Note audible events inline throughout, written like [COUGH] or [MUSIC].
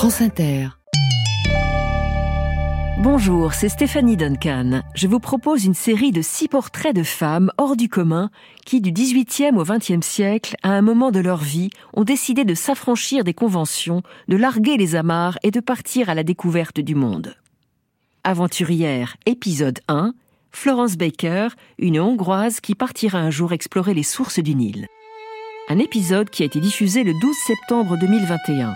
France Inter. Bonjour, c'est Stéphanie Duncan. Je vous propose une série de six portraits de femmes hors du commun qui, du XVIIIe au XXe siècle, à un moment de leur vie, ont décidé de s'affranchir des conventions, de larguer les amarres et de partir à la découverte du monde. Aventurière, épisode 1, Florence Baker, une Hongroise qui partira un jour explorer les sources du Nil. Un épisode qui a été diffusé le 12 septembre 2021.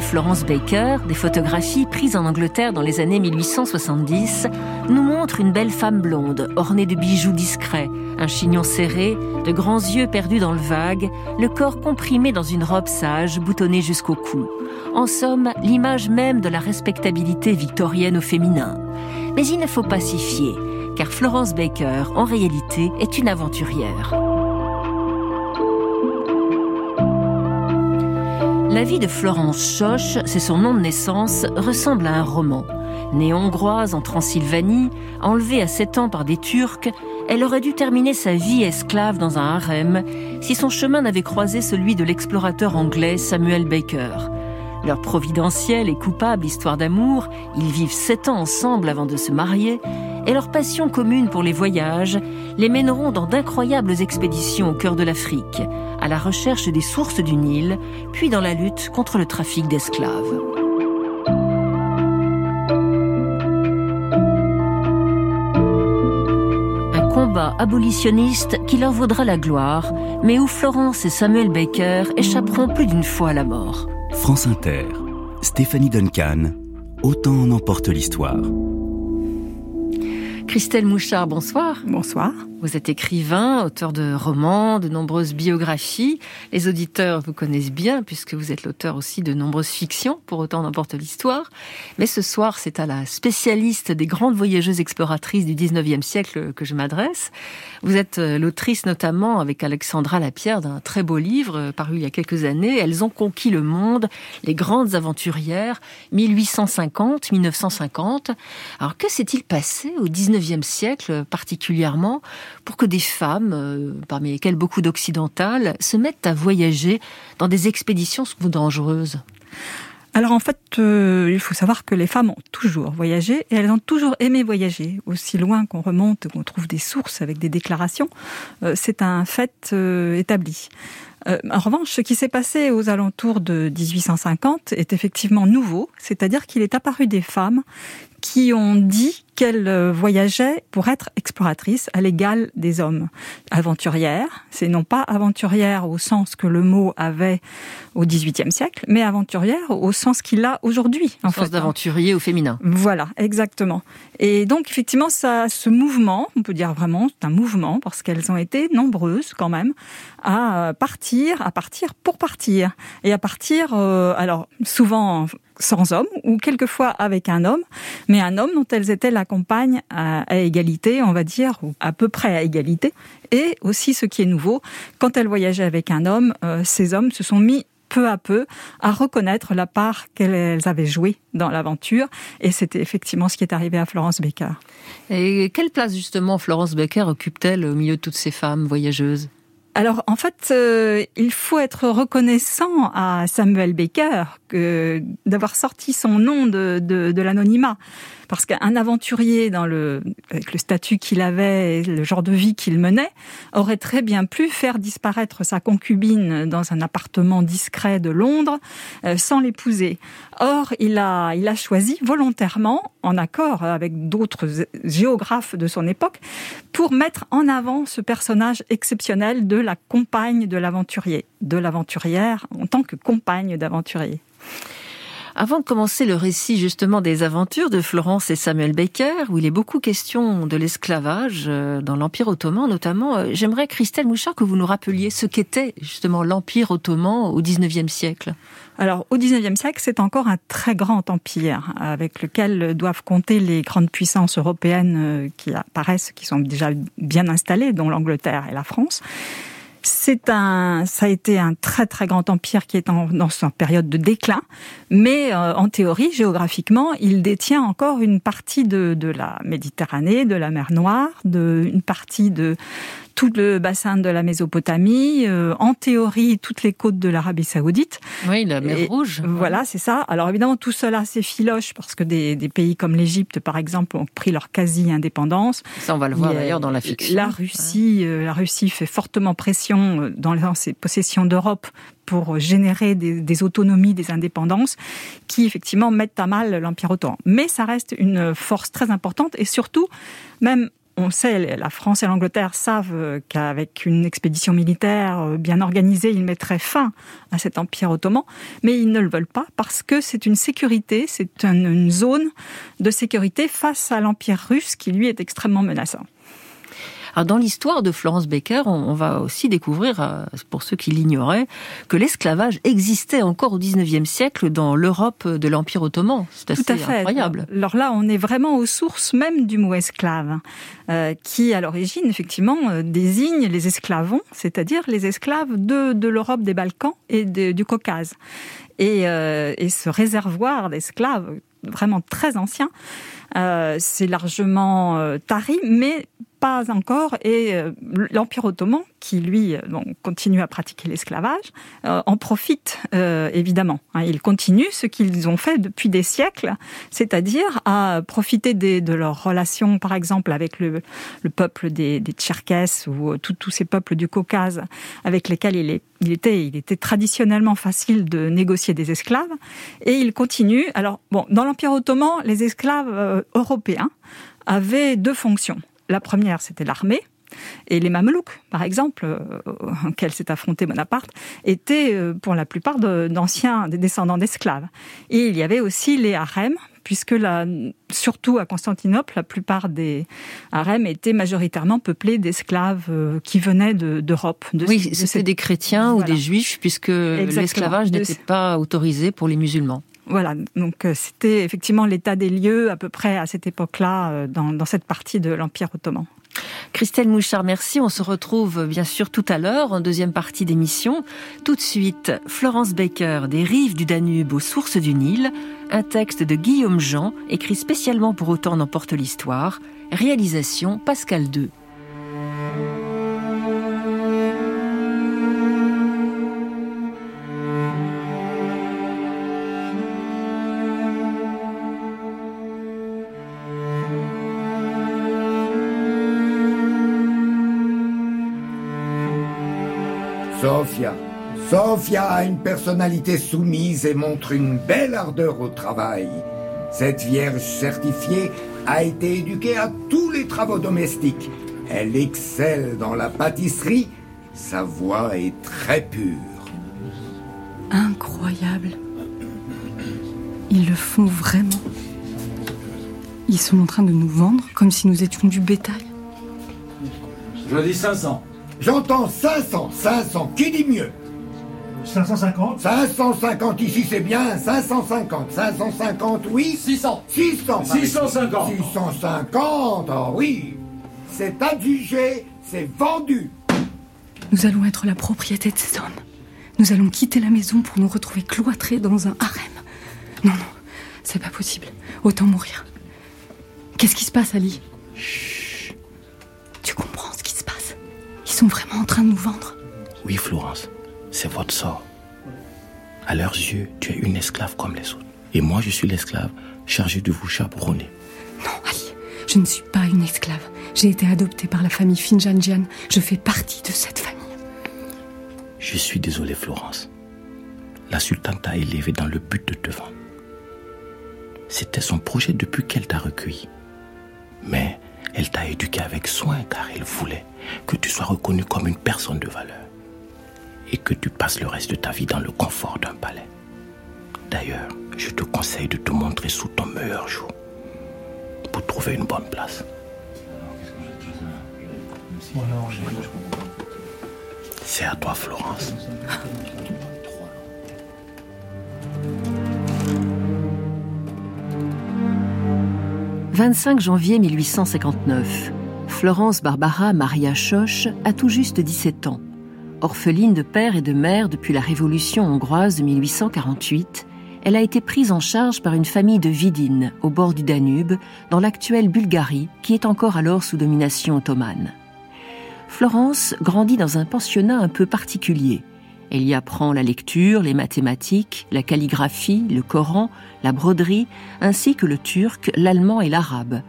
Florence Baker, des photographies prises en Angleterre dans les années 1870, nous montrent une belle femme blonde, ornée de bijoux discrets, un chignon serré, de grands yeux perdus dans le vague, le corps comprimé dans une robe sage, boutonnée jusqu'au cou. En somme, l'image même de la respectabilité victorienne au féminin. Mais il ne faut pas s'y fier, car Florence Baker, en réalité, est une aventurière. La vie de Florence Schoch, c'est son nom de naissance, ressemble à un roman. Née hongroise en Transylvanie, enlevée à 7 ans par des Turcs, elle aurait dû terminer sa vie esclave dans un harem si son chemin n'avait croisé celui de l'explorateur anglais Samuel Baker. Leur providentielle et coupable histoire d'amour, ils vivent sept ans ensemble avant de se marier, et leur passion commune pour les voyages les mèneront dans d'incroyables expéditions au cœur de l'Afrique, à la recherche des sources du Nil, puis dans la lutte contre le trafic d'esclaves. Un combat abolitionniste qui leur vaudra la gloire, mais où Florence et Samuel Baker échapperont plus d'une fois à la mort. France Inter, Stéphanie Duncan, Autant en emporte l'histoire. Christelle Mouchard, bonsoir. Bonsoir. Vous êtes écrivain, auteur de romans, de nombreuses biographies. Les auditeurs vous connaissent bien puisque vous êtes l'auteur aussi de nombreuses fictions, pour autant n'importe l'histoire. Mais ce soir, c'est à la spécialiste des grandes voyageuses exploratrices du 19e siècle que je m'adresse. Vous êtes euh, l'autrice notamment avec Alexandra Lapierre d'un très beau livre euh, paru il y a quelques années. Elles ont conquis le monde, les grandes aventurières, 1850-1950. Alors que s'est-il passé au 19e siècle particulièrement pour que des femmes, euh, parmi lesquelles beaucoup d'occidentales, se mettent à voyager dans des expéditions souvent dangereuses alors en fait, euh, il faut savoir que les femmes ont toujours voyagé et elles ont toujours aimé voyager. Aussi loin qu'on remonte, qu'on trouve des sources avec des déclarations, euh, c'est un fait établi. en revanche, ce qui s'est passé aux alentours de 1850 est effectivement nouveau, c'est-à-dire qu'il est apparu des femmes qui ont dit qu'elle euh, voyageait pour être exploratrice à l'égal des hommes. Aventurière, c'est non pas aventurière au sens que le mot avait au XVIIIe siècle, mais aventurière au sens qu'il a aujourd'hui. En sens d'aventurier au féminin. Voilà, exactement. Et donc effectivement, ça, ce mouvement, on peut dire vraiment, c'est un mouvement parce qu'elles ont été nombreuses quand même à partir, à partir pour partir et à partir. Euh, alors souvent sans homme ou quelquefois avec un homme, mais un homme dont elles étaient la compagne à, égalité, on va dire, ou à peu près à égalité. Et aussi, ce qui est nouveau, quand elles voyageaient avec un homme, euh, ces hommes se sont mis peu à peu à reconnaître la part qu'elles avaient jouée dans l'aventure. Et c'était effectivement ce qui est arrivé à Florence Baker. Et quelle place justement Florence Baker occupe-t-elle au milieu de toutes ces femmes voyageuses? Alors en fait, euh, il faut être reconnaissant à Samuel Baker d'avoir sorti son nom de l'anonymat. Parce qu'un aventurier, dans le, avec le statut qu'il avait et le genre de vie qu'il menait, aurait très bien pu faire disparaître sa concubine dans un appartement discret de Londres euh, sans l'épouser. Or, il a, il a choisi volontairement, en accord avec d'autres géographes de son époque, pour mettre en avant ce personnage exceptionnel de la compagne de l'aventurier, de l'aventurière en tant que compagne d'aventurier. Avant de commencer le récit justement des aventures de Florence et Samuel Baker, où il est beaucoup question de l'esclavage euh, dans l'Empire ottoman notamment, euh, j'aimerais, Christelle Mouchard, que vous nous rappeliez ce qu'était justement l'Empire ottoman au XIXe siècle. Alors, au XIXe siècle, c'est encore un très grand empire avec lequel doivent compter les grandes puissances européennes euh, qui apparaissent, qui sont déjà bien installées, dont l'Angleterre et la France. C'est un, ça a été un très très grand empire qui est en, dans sa période de déclin, mais euh, en théorie, géographiquement, il détient encore une partie de, de la Méditerranée, de la mer Noire, de une partie de tout le bassin de la Mésopotamie, euh, en théorie toutes les côtes de l'Arabie Saoudite. Oui, la mer Rouge. Voilà, c'est ça. Alors évidemment, tout cela c'est filoche parce que des, des pays comme l'Égypte, par exemple, ont pris leur quasi-indépendance. Ça, on va le voir d'ailleurs dans la fiction. La Russie, euh, la Russie fait fortement pression euh, dans ses possessions d'Europe pour générer des, des, autonomies, des indépendances, qui effectivement mettent à mal l'Empire ottoman. Mais ça reste une force très importante et surtout, même on sait, la France et l'Angleterre savent qu'avec une expédition militaire euh, bien organisée, ils mettraient fin à cet empire ottoman, mais ils ne le veulent pas parce que c'est une sécurité, c'est une zone de sécurité face à l'empire russe qui lui est extrêmement menaçant. Alors dans l'histoire de Florence Baker, on, va aussi découvrir, euh, pour ceux qui l'ignoraient, que l'esclavage existait encore au XIXe siècle dans l'Europe de l'Empire ottoman. C'est assez Tout à fait. incroyable. Alors là, on est vraiment aux sources même du mot esclave, euh, qui à l'origine, effectivement, euh, désigne les esclavons, c'est-à-dire les esclaves de, de l'Europe des Balkans et du Caucase. Et, et ce réservoir d'esclaves vraiment très ancien, c'est largement tari, mais pas encore. Et euh, l'Empire ottoman, qui lui continue à pratiquer l'esclavage, en profite évidemment. Hein. ils continuent ce qu'ils ont fait depuis des siècles, c'est-à-dire à profiter de leurs relations, par exemple, avec le, peuple des, des Tcherkesses ou tous ces peuples du Caucase avec lesquels il, il, était, il était traditionnellement facile de négocier des esclaves. Et il continue. Alors, bon, dans l'Empire ottoman, les esclaves européens avaient deux fonctions. La première, c'était l'armée. Et les Mamelouks, par exemple, euh, auxquels s'est affronté Bonaparte, étaient euh, pour la plupart d'anciens, des descendants d'esclaves. Et il y avait aussi les harems, puisque la, surtout à Constantinople, la plupart des harems étaient majoritairement peuplés d'esclaves euh, qui venaient d'Europe. De, oui, c'était des chrétiens ou des juifs, puisque l'esclavage n'était pas autorisé pour les musulmans. Voilà, donc euh, c'était effectivement l'état des lieux à peu près à cette époque-là euh, dans, cette partie de l'Empire ottoman. Christelle Mouchard, merci. On se retrouve bien sûr tout à l'heure en deuxième partie d'émission. Tout de suite, Florence Baker, des rives du Danube aux sources du Nil, un texte de Guillaume Jean, écrit spécialement pour Autant n'emporte l'histoire, réalisation Pascal II. Sophia. Sophia a une personnalité soumise et montre une belle ardeur au travail. Cette vierge certifiée a été éduquée à tous les travaux domestiques. Elle excelle dans la pâtisserie. Sa voix est très pure. Incroyable. Ils le font vraiment. Ils sont en train de nous vendre comme si nous étions du bétail. Je dis 500. J'entends 500, 500, qui dit mieux? 550 550 ici c'est bien, 550, 550 oui. 600 600 650 650, oh oui. C'est adjugé, c'est vendu. Nous allons être la propriété de ces hommes. Nous allons quitter la maison pour nous retrouver cloîtrés dans un harem. Non, non, c'est pas possible. Autant mourir. Qu'est-ce qui se passe, Ali? Chut. Sont vraiment en train de nous vendre. Oui, Florence, c'est votre sort. À leurs yeux, tu es une esclave comme les autres. Et moi, je suis l'esclave chargé de vous chaperonner. Non, Ali, je ne suis pas une esclave. J'ai été adoptée par la famille Finjanjian. Je fais partie de cette famille. Je suis désolé, Florence. La sultane t'a élevée dans le but de te vendre. C'était son projet depuis qu'elle t'a recueilli. Mais elle t'a éduqué avec soin car elle voulait que tu sois reconnu comme une personne de valeur et que tu passes le reste de ta vie dans le confort d'un palais. D'ailleurs, je te conseille de te montrer sous ton meilleur jour pour trouver une bonne place. C'est à toi, Florence. 25 janvier 1859. Florence Barbara Maria Schoch a tout juste 17 ans. Orpheline de père et de mère depuis la Révolution hongroise de 1848, elle a été prise en charge par une famille de Vidine, au bord du Danube, dans l'actuelle Bulgarie, qui est encore alors sous domination ottomane. Florence grandit dans un pensionnat un peu particulier. Elle y apprend la lecture, les mathématiques, la calligraphie, le Coran, la broderie, ainsi que le turc, l'allemand et l'arabe,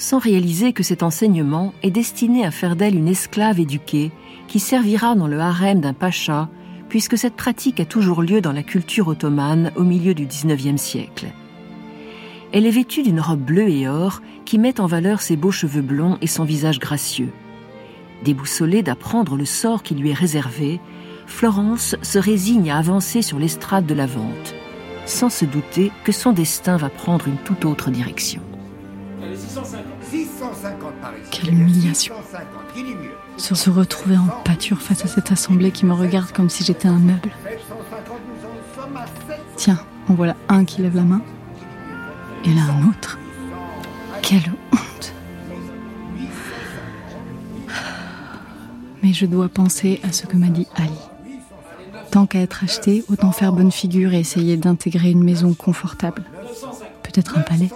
sans réaliser que cet enseignement est destiné à faire d'elle une esclave éduquée qui servira dans le harem d'un pacha puisque cette pratique a toujours lieu dans la culture ottomane au milieu du XIXe siècle. Elle est vêtue d'une robe bleue et or qui met en valeur ses beaux cheveux blonds et son visage gracieux. Déboussolée d'apprendre le sort qui lui est réservé, Florence se résigne à avancer sur l'estrade de la vente, sans se douter que son destin va prendre une toute autre direction. Quelle humiliation. Sur se retrouver en pâture face à cette assemblée qui me regarde comme si j'étais un meuble. Tiens, en voilà un qui lève la main. Et là un autre. Quelle honte. Mais je dois penser à ce que m'a dit Ali. Tant qu'à être acheté, autant faire bonne figure et essayer d'intégrer une maison confortable. Peut-être un palais.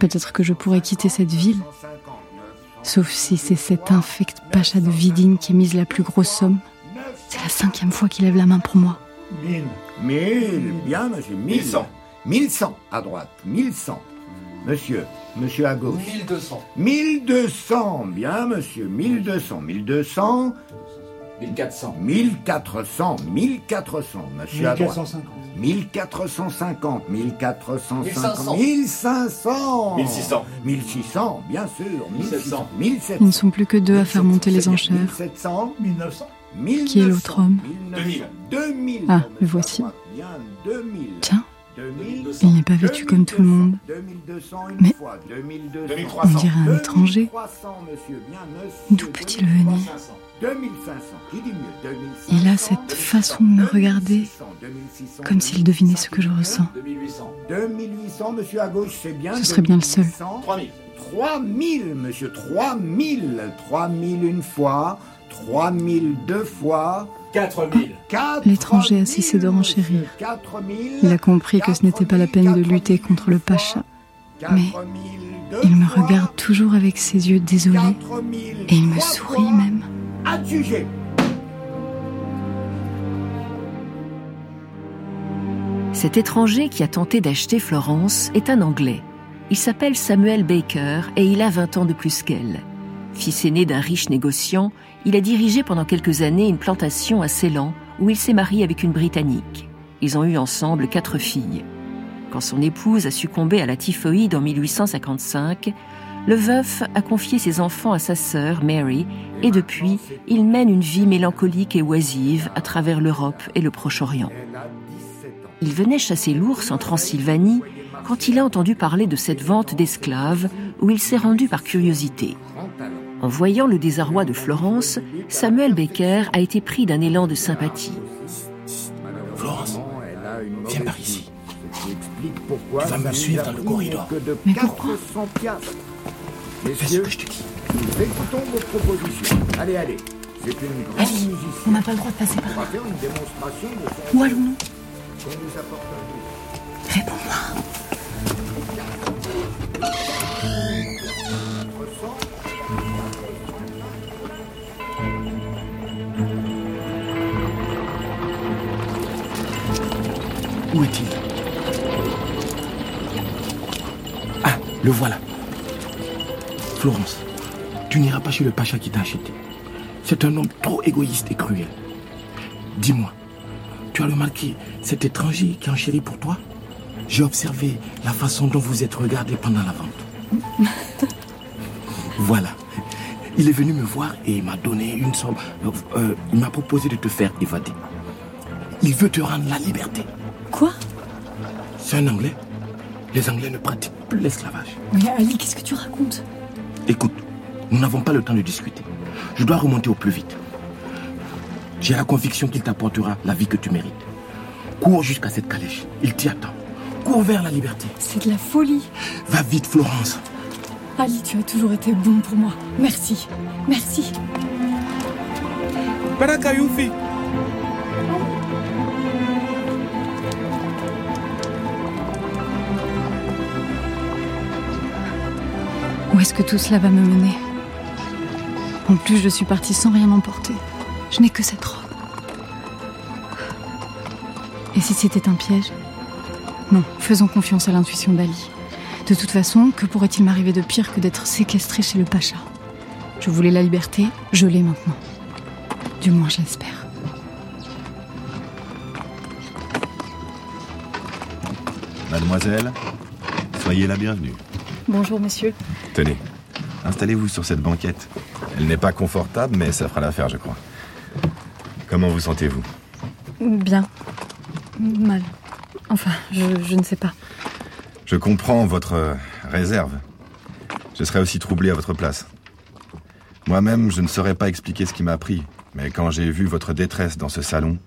Peut-être que je pourrais quitter cette ville. Sauf si c'est cet infect pacha de Vidine qui mise la plus grosse somme. C'est la cinquième fois qu'il lève la main pour moi. Mille. Mille, bien monsieur, mille. cent. Mille cent, à droite, mille cent. Monsieur, monsieur à gauche. 1200. 1200, bien monsieur, 1200, 1200, 1400. 1400, 1400, monsieur à droite. 1450. 1450, 1450, 1500. 1500, 1600. 1600, bien sûr, 1700. 1700. Ils ne sont plus que deux à faire monter les enchères. 1700, 1900. 1900, Qui est l'autre homme 1900, 2000. Ah, le voici. à droite. Bien, 2000. Tiens, 2000. il n'est pas vêtu comme tout le monde. 2200 une Mais- fois, 2200. 2300. On dirait un étranger. 2300, monsieur, bien, monsieur. D'où peut-il venir? 500. 2500, qui dit mieux 2500, Il a cette façon de me regarder 2600, 2600, Comme s'il devinait ce que je ressens. 2800. 2800, monsieur à gauche, c'est bien. Ce serait bien le seul. 2800. 3000. 3000, monsieur, 3000. 3000 une fois, 3000 deux fois, 4000. 4000. L'étranger a cessé de renchérir. 4000. Il a compris que ce n'était pas la peine de lutter contre le pacha. Mais Il me regarde toujours avec ses yeux désolés et il me sourit même. Cet étranger qui a tenté d'acheter Florence est un Anglais. Il s'appelle Samuel Baker et il a 20 ans de plus qu'elle. Fils aîné d'un riche négociant, il a dirigé pendant quelques années une plantation à Ceylan où il s'est marié avec une Britannique. Ils ont eu ensemble quatre filles. Quand son épouse a succombé à la typhoïde en 1855, le veuf a confié ses enfants à sa sœur Mary et depuis, il mène une vie mélancolique et oisive à travers l'Europe et le Proche-Orient. Il venait chasser l'ours en Transylvanie quand il a entendu parler de cette vente d'esclaves où il s'est rendu par curiosité. En voyant le désarroi de Florence, Samuel Baker a été pris d'un élan de sympathie. Florence, viens par ici. Tu vas me suivre dans le corridor. Mais pourquoi Messieurs, que je te dis. nous écoutons vos propositions. Allez, allez. C'est une grande musicienne. on n'a pas le droit de passer On par va là. faire une démonstration de son Où allons-nous? Qu'on nous apporte un Réponds-moi. Où est-il? Ah, le voilà. Florence, tu n'iras pas chez le pacha qui t'a acheté. C'est un homme trop égoïste et cruel. Dis-moi, tu as remarqué cet étranger qui enchérit pour toi? J'ai observé la façon dont vous êtes regardé pendant la vente. [LAUGHS] voilà. Il est venu me voir et il m'a donné une somme. Euh, euh, il m'a proposé de te faire évader. Il veut te rendre la liberté. Quoi? C'est un Anglais. Les Anglais ne pratiquent plus l'esclavage. Mais Ali, qu'est-ce que tu racontes? Écoute, nous n'avons pas le temps de discuter. Je dois remonter au plus vite. J'ai la conviction qu'il t'apportera la vie que tu mérites. Cours jusqu'à cette calèche. Il t'y attend. Cours vers la liberté. C'est de la folie. Va vite, Florence. Ali, tu as toujours été bon pour moi. Merci. Merci. Baraka. Où est-ce que tout cela va me mener En plus, je suis partie sans rien emporter. Je n'ai que cette robe. Et si c'était un piège Non, faisons confiance à l'intuition d'Ali. De toute façon, que pourrait-il m'arriver de pire que d'être séquestrée chez le Pacha? Je voulais la liberté, je l'ai maintenant. Du moins, je l'espère. Mademoiselle, soyez la bienvenue. Bonjour, monsieur. Tenez, installez-vous sur cette banquette. Elle n'est pas confortable, mais ça fera l'affaire, je crois. Comment vous sentez-vous? Bien. Mal. Enfin, je, je ne sais pas. Je comprends votre euh, réserve. Je serais aussi troublé à votre place. Moi-même, je ne saurais pas expliquer ce qui m'a pris, mais quand j'ai vu votre détresse dans ce salon,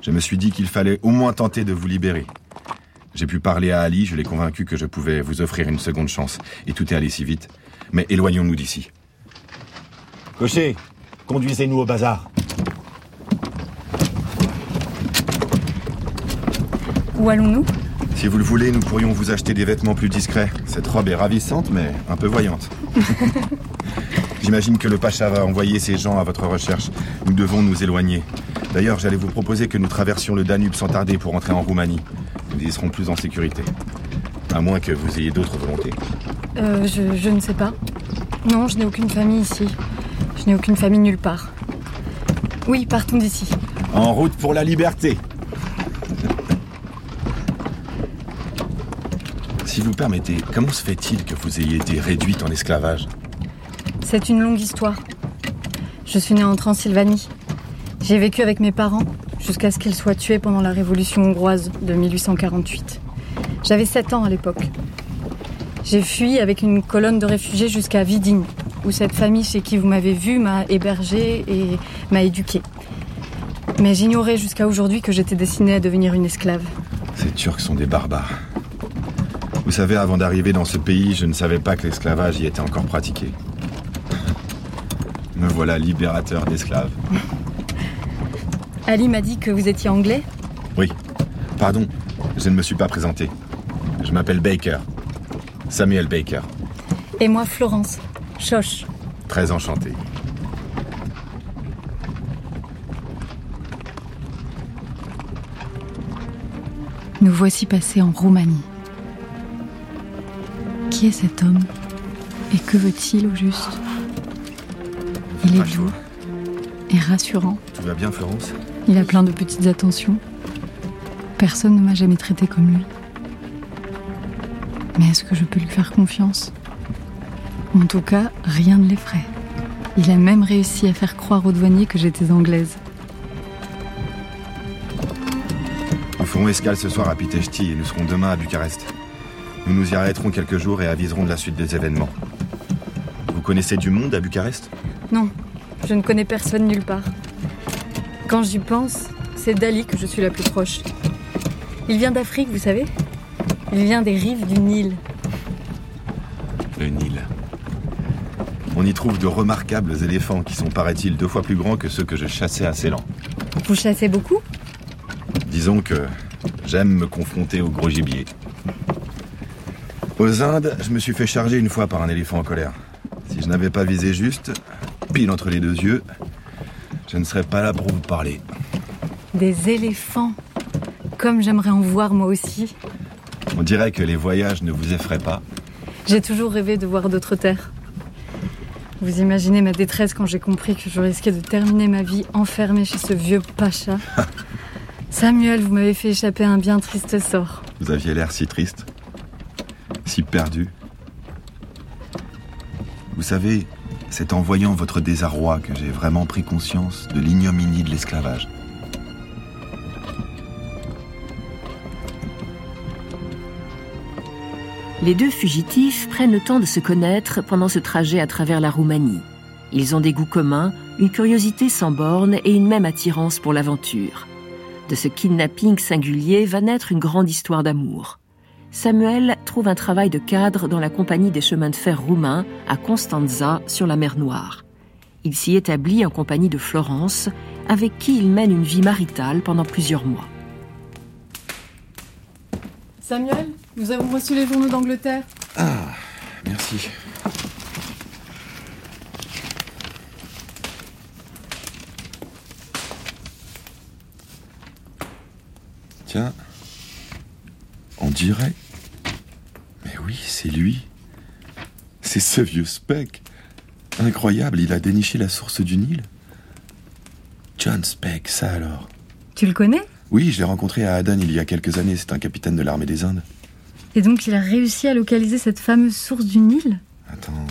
je me suis dit qu'il fallait au moins tenter de vous libérer. J'ai pu parler à Ali, je l'ai convaincu que je pouvais vous offrir une seconde chance, et tout est allé si vite. Mais éloignons-nous d'ici. Cocher, conduisez-nous au bazar. Où allons-nous? Si vous le voulez, nous pourrions vous acheter des vêtements plus discrets. Cette robe est ravissante, mais un peu voyante. [LAUGHS] J'imagine que le Pacha va envoyer ses gens à votre recherche. Nous devons nous éloigner. D'ailleurs, j'allais vous proposer que nous traversions le Danube sans tarder pour entrer en Roumanie. Nous y serons plus en sécurité. À moins que vous ayez d'autres volontés. Euh, je, je ne sais pas. Non, je n'ai aucune famille ici. Je n'ai aucune famille nulle part. Oui, partons d'ici. En route pour la liberté Si vous permettez, comment se fait-il que vous ayez été réduite en esclavage? C'est une longue histoire. Je suis née en Transylvanie. J'ai vécu avec mes parents jusqu'à ce qu'ils soient tués pendant la révolution hongroise de 1848. J'avais 7 ans à l'époque. J'ai fui avec une colonne de réfugiés jusqu'à Vidin, où cette famille chez qui vous m'avez vu m'a hébergée et m'a éduquée. Mais j'ignorais jusqu'à aujourd'hui que j'étais destinée à devenir une esclave. Ces Turcs sont des barbares. Vous savez, avant d'arriver dans ce pays, je ne savais pas que l'esclavage y était encore pratiqué. [LAUGHS] Me voilà libérateur d'esclaves. Ali m'a dit que vous étiez anglais Oui. Pardon, je ne me suis pas présenté. Je m'appelle Baker. Samuel Baker. Et moi, Florence. Choche. Très enchanté. Nous voici passés en Roumanie. Qui est cet homme? Et que veut-il au juste? Il est doux et rassurant. Tout va bien, Florence? Il a plein de petites attentions. Personne ne m'a jamais traité comme lui. Mais est-ce que je peux lui faire confiance? En tout cas, rien ne l'effraie. Il a même réussi à faire croire aux douaniers que j'étais anglaise. Nous ferons escale ce soir à Pitești et nous serons demain à Bucarest. Nous nous y arrêterons quelques jours et aviserons de la suite des événements. Vous connaissez du monde à Bucarest? Non, je ne connais personne nulle part. Quand j'y pense, c'est d'Ali que je suis la plus proche. Il vient d'Afrique, vous savez? Il vient des rives du Nil. Le Nil. On y trouve de remarquables éléphants qui sont, paraît-il, deux fois plus grands que ceux que je chassais à Ceylan. Vous chassez beaucoup? Disons que j'aime me confronter au gros gibier. Aux Indes, je me suis fait charger une fois par un éléphant en colère. Si je n'avais pas visé juste, pile entre les deux yeux, je ne serais pas là pour vous parler. Des éléphants Comme j'aimerais en voir moi aussi. On dirait que les voyages ne vous effraient pas. J'ai toujours rêvé de voir d'autres terres. Vous imaginez ma détresse quand j'ai compris que je risquais de terminer ma vie enfermée chez ce vieux pacha. [LAUGHS] Samuel, vous m'avez fait échapper à un bien triste sort. Vous aviez l'air si triste, si perdu. Vous savez, c'est en voyant votre désarroi que j'ai vraiment pris conscience de l'ignominie de l'esclavage. Les deux fugitifs prennent le temps de se connaître pendant ce trajet à travers la Roumanie. Ils ont des goûts communs, une curiosité sans bornes et une même attirance pour l'aventure. De ce kidnapping singulier va naître une grande histoire d'amour. Samuel trouve un travail de cadre dans la compagnie des chemins de fer roumains à Constanza sur la mer Noire. Il s'y établit en compagnie de Florence, avec qui il mène une vie maritale pendant plusieurs mois. Samuel, nous avons reçu les journaux d'Angleterre. Ah, merci. Tiens, on dirait. Oui, c'est lui. C'est ce vieux Speck. Incroyable, il a déniché la source du Nil. John Speck, ça alors. Tu le connais? Oui, je l'ai rencontré à Aden il y a quelques années. C'est un capitaine de l'armée des Indes. Et donc il a réussi à localiser cette fameuse source du Nil? Attends.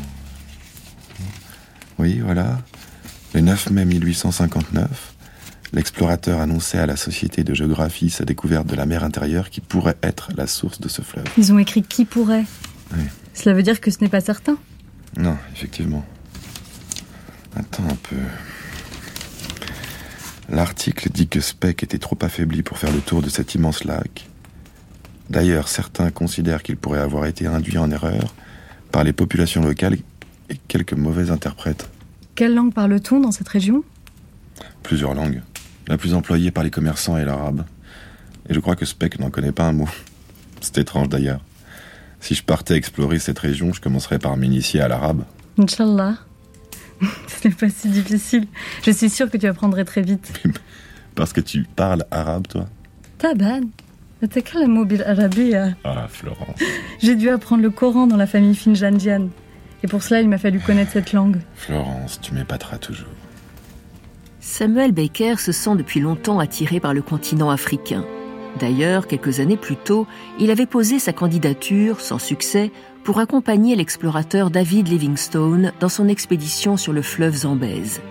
Oui, voilà. Le 9 mai 1859, l'explorateur annonçait à la Société de géographie sa découverte de la mer intérieure qui pourrait être la source de ce fleuve. Ils ont écrit qui pourrait. Oui. Cela veut dire que ce n'est pas certain. Non, effectivement. Attends un peu. L'article dit que Speck était trop affaibli pour faire le tour de cet immense lac. D'ailleurs, certains considèrent qu'il pourrait avoir été induit en erreur par les populations locales et quelques mauvais interprètes. Quelle langue parle-t-on dans cette région? Plusieurs langues la plus employée par les commerçants et l'arabe. Et je crois que Speck n'en connaît pas un mot. [LAUGHS] C'est étrange d'ailleurs. Si je partais explorer cette région, je commencerais par m'initier à l'arabe. Inch'Allah. [LAUGHS] Ce n'est pas si difficile. Je suis sûre que tu apprendrais très vite. [LAUGHS] Parce que tu parles arabe, toi? Taban. Ah, Florence. J'ai dû apprendre le Coran dans la famille Finjandian. Et pour cela, il m'a fallu connaître cette langue. Florence, tu m'épateras toujours. Samuel Baker se sent depuis longtemps attiré par le continent africain. D'ailleurs, quelques années plus tôt, il avait posé sa candidature, sans succès, pour accompagner l'explorateur David Livingstone dans son expédition sur le fleuve Zambèze.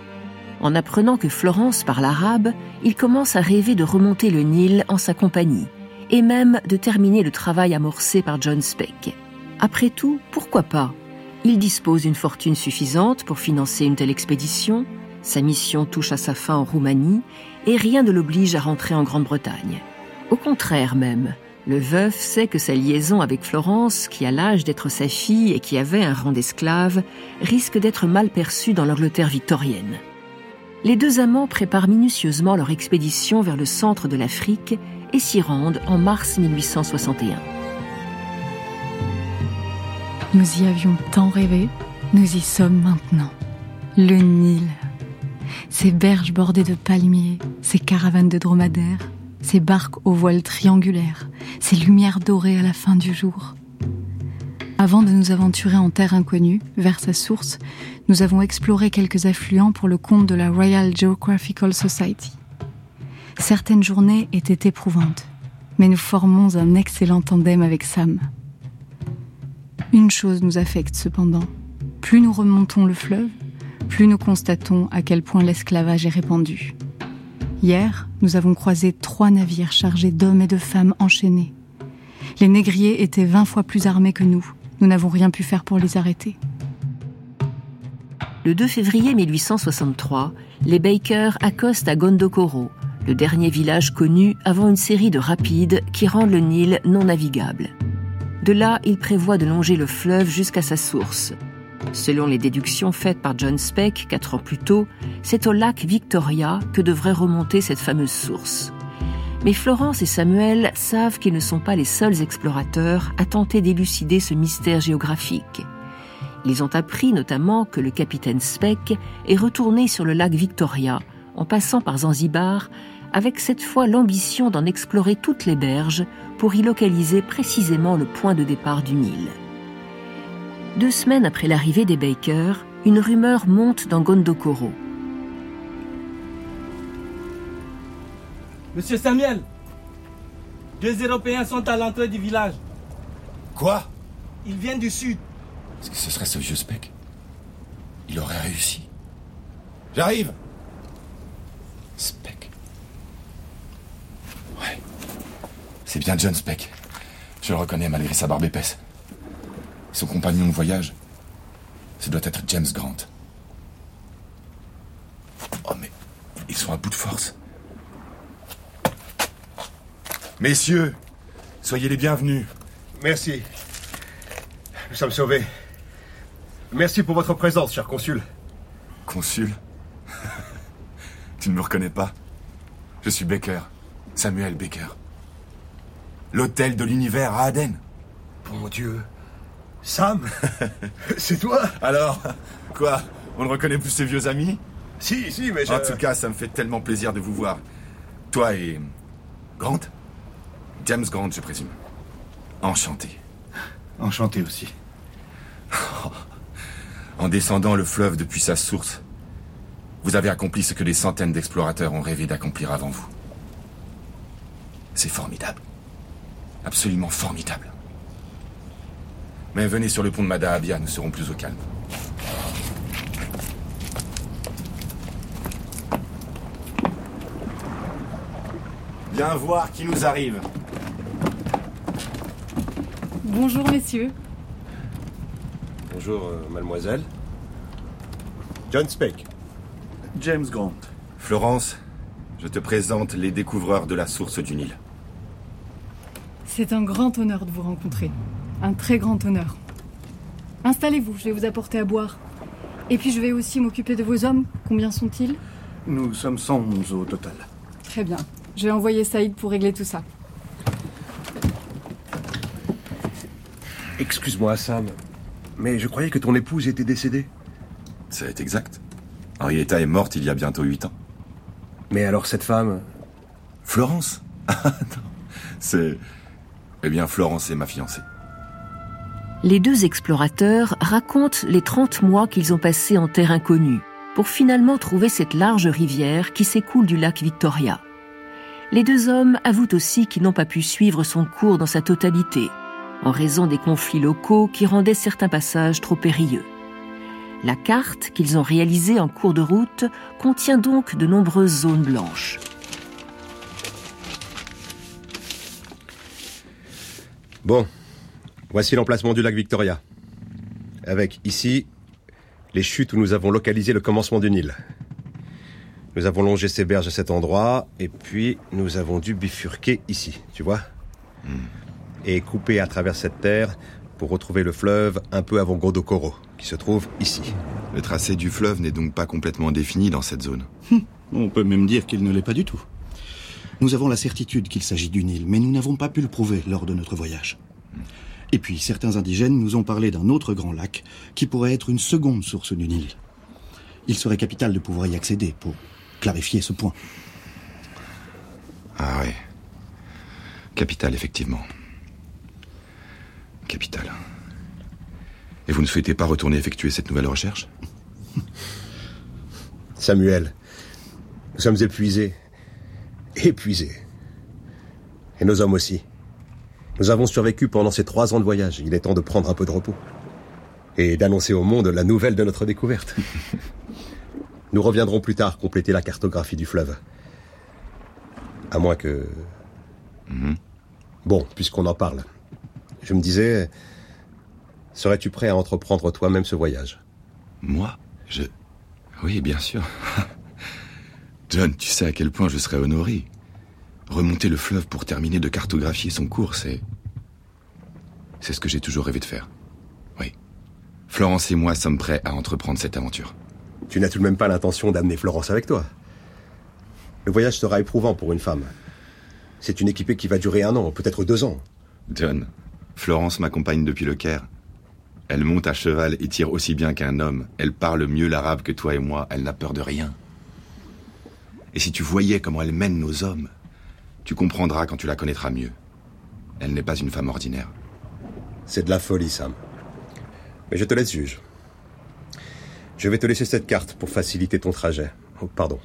En apprenant que Florence parle arabe, il commence à rêver de remonter le Nil en sa compagnie, et même de terminer le travail amorcé par John Speck. Après tout, pourquoi pas? Il dispose d'une fortune suffisante pour financer une telle expédition, sa mission touche à sa fin en Roumanie, et rien ne l'oblige à rentrer en Grande-Bretagne. Au contraire même, le veuf sait que sa liaison avec Florence, qui a l'âge d'être sa fille et qui avait un rang d'esclave, risque d'être mal perçue dans l'Angleterre victorienne. Les deux amants préparent minutieusement leur expédition vers le centre de l'Afrique et s'y rendent en mars 1861. Nous y avions tant rêvé, nous y sommes maintenant. Le Nil. Ces berges bordées de palmiers, ces caravanes de dromadaires, ces barques aux voiles triangulaires, ces lumières dorées à la fin du jour. Avant de nous aventurer en terre inconnue, vers sa source, nous avons exploré quelques affluents pour le compte de la Royal Geographical Society. Certaines journées étaient éprouvantes, mais nous formons un excellent tandem avec Sam. Une chose nous affecte cependant. Plus nous remontons le fleuve, plus nous constatons à quel point l'esclavage est répandu. Hier, nous avons croisé trois navires chargés d'hommes et de femmes enchaînés. Les négriers étaient vingt fois plus armés que nous. Nous n'avons rien pu faire pour les arrêter. Le 2 février 1863, les Bakers accostent à Gondokoro, le dernier village connu avant une série de rapides qui rendent le Nil non navigable. De là, ils prévoient de longer le fleuve jusqu'à sa source. Selon les déductions faites par John Speck quatre ans plus tôt, c'est au lac Victoria que devrait remonter cette fameuse source. Mais Florence et Samuel savent qu'ils ne sont pas les seuls explorateurs à tenter d'élucider ce mystère géographique. Ils ont appris notamment que le capitaine Speck est retourné sur le lac Victoria en passant par Zanzibar avec cette fois l'ambition d'en explorer toutes les berges pour y localiser précisément le point de départ du Nil. Deux semaines après l'arrivée des Bakers, une rumeur monte dans Gondokoro. Monsieur Samuel, deux Européens sont à l'entrée du village. Quoi? Ils viennent du sud. Est-ce que ce serait ce vieux Speck Il aurait réussi. J'arrive Speck. Ouais. C'est bien John Speck. Je le reconnais malgré sa barbe épaisse. Son compagnon de voyage, ce doit être James Grant. Oh mais, ils sont à bout de force. Messieurs, soyez les bienvenus. Merci. Nous sommes sauvés. Merci pour votre présence, cher consul. Consul? [LAUGHS] Tu ne me reconnais pas? Je suis Baker, Samuel Baker. L'hôtel de l'univers à Aden. Bon Dieu. Sam [LAUGHS] C'est toi Alors Quoi On ne reconnaît plus ses vieux amis? Si, si, mais je... En tout cas, ça me fait tellement plaisir de vous voir. Toi et... Grant? James Grant, je présume. Enchanté. Enchanté aussi. [LAUGHS] En descendant le fleuve depuis sa source, vous avez accompli ce que des centaines d'explorateurs ont rêvé d'accomplir avant vous. C'est formidable. Absolument formidable. Mais venez sur le pont de Madahabia, nous serons plus au calme. Viens voir qui nous arrive. Bonjour messieurs. Bonjour, euh, mademoiselle. John Speck. James Grant. Florence, je te présente les découvreurs de la source du Nil. C'est un grand honneur de vous rencontrer. Un très grand honneur. Installez-vous, je vais vous apporter à boire. Et puis je vais aussi m'occuper de vos hommes. Combien sont-ils? Nous sommes 111 au total. Très bien. Je vais envoyer Saïd pour régler tout ça. Excuse-moi, Sam, mais je croyais que ton épouse était décédée. C'est exact. Henrietta est morte il y a bientôt huit ans. Mais alors cette femme? Florence? [LAUGHS] Ah non, c'est... Eh bien, Florence est ma fiancée. Les deux explorateurs racontent les 30 mois qu'ils ont passés en terre inconnue pour finalement trouver cette large rivière qui s'écoule du lac Victoria. Les deux hommes avouent aussi qu'ils n'ont pas pu suivre son cours dans sa totalité, en raison des conflits locaux qui rendaient certains passages trop périlleux. La carte qu'ils ont réalisée en cours de route contient donc de nombreuses zones blanches. Bon, voici l'emplacement du lac Victoria. Avec ici les chutes où nous avons localisé le commencement du Nil. Nous avons longé ces berges à cet endroit, et puis nous avons dû bifurquer ici, tu vois Et couper à travers cette terre pour retrouver le fleuve un peu avant Godokoro, qui se trouve ici. Le tracé du fleuve n'est donc pas complètement défini dans cette zone. On peut même dire qu'il ne l'est pas du tout. Nous avons la certitude qu'il s'agit du Nil, mais nous n'avons pas pu le prouver lors de notre voyage. Et puis, certains indigènes nous ont parlé d'un autre grand lac qui pourrait être une seconde source du Nil. Il serait capital de pouvoir y accéder pour clarifier ce point. Ah ouais. Capital, effectivement. Capital. Et vous ne souhaitez pas retourner effectuer cette nouvelle recherche? [LAUGHS] Samuel, nous sommes épuisés. Épuisés. Et nos hommes aussi. Nous avons survécu pendant ces trois ans de voyage. Il est temps de prendre un peu de repos. Et d'annoncer au monde la nouvelle de notre découverte. [LAUGHS] Nous reviendrons plus tard compléter la cartographie du fleuve. À moins que... Bon, puisqu'on en parle. Je me disais, serais-tu prêt à entreprendre toi-même ce voyage? Moi? Je... Oui, bien sûr. [LAUGHS] John, tu sais à quel point je serais honoré. Remonter le fleuve pour terminer de cartographier son cours, c'est... C'est ce que j'ai toujours rêvé de faire. Oui. Florence et moi sommes prêts à entreprendre cette aventure. Tu n'as tout de même pas l'intention d'amener Florence avec toi. Le voyage sera éprouvant pour une femme. C'est une équipée qui va durer un an, peut-être deux ans. John, Florence m'accompagne depuis le Caire. Elle monte à cheval et tire aussi bien qu'un homme. Elle parle mieux l'arabe que toi et moi. Elle n'a peur de rien. Et si tu voyais comment elle mène nos hommes, tu comprendras quand tu la connaîtras mieux. Elle n'est pas une femme ordinaire. C'est de la folie, Sam. Mais je te laisse juge. Je vais te laisser cette carte pour faciliter ton trajet. Oh, pardon,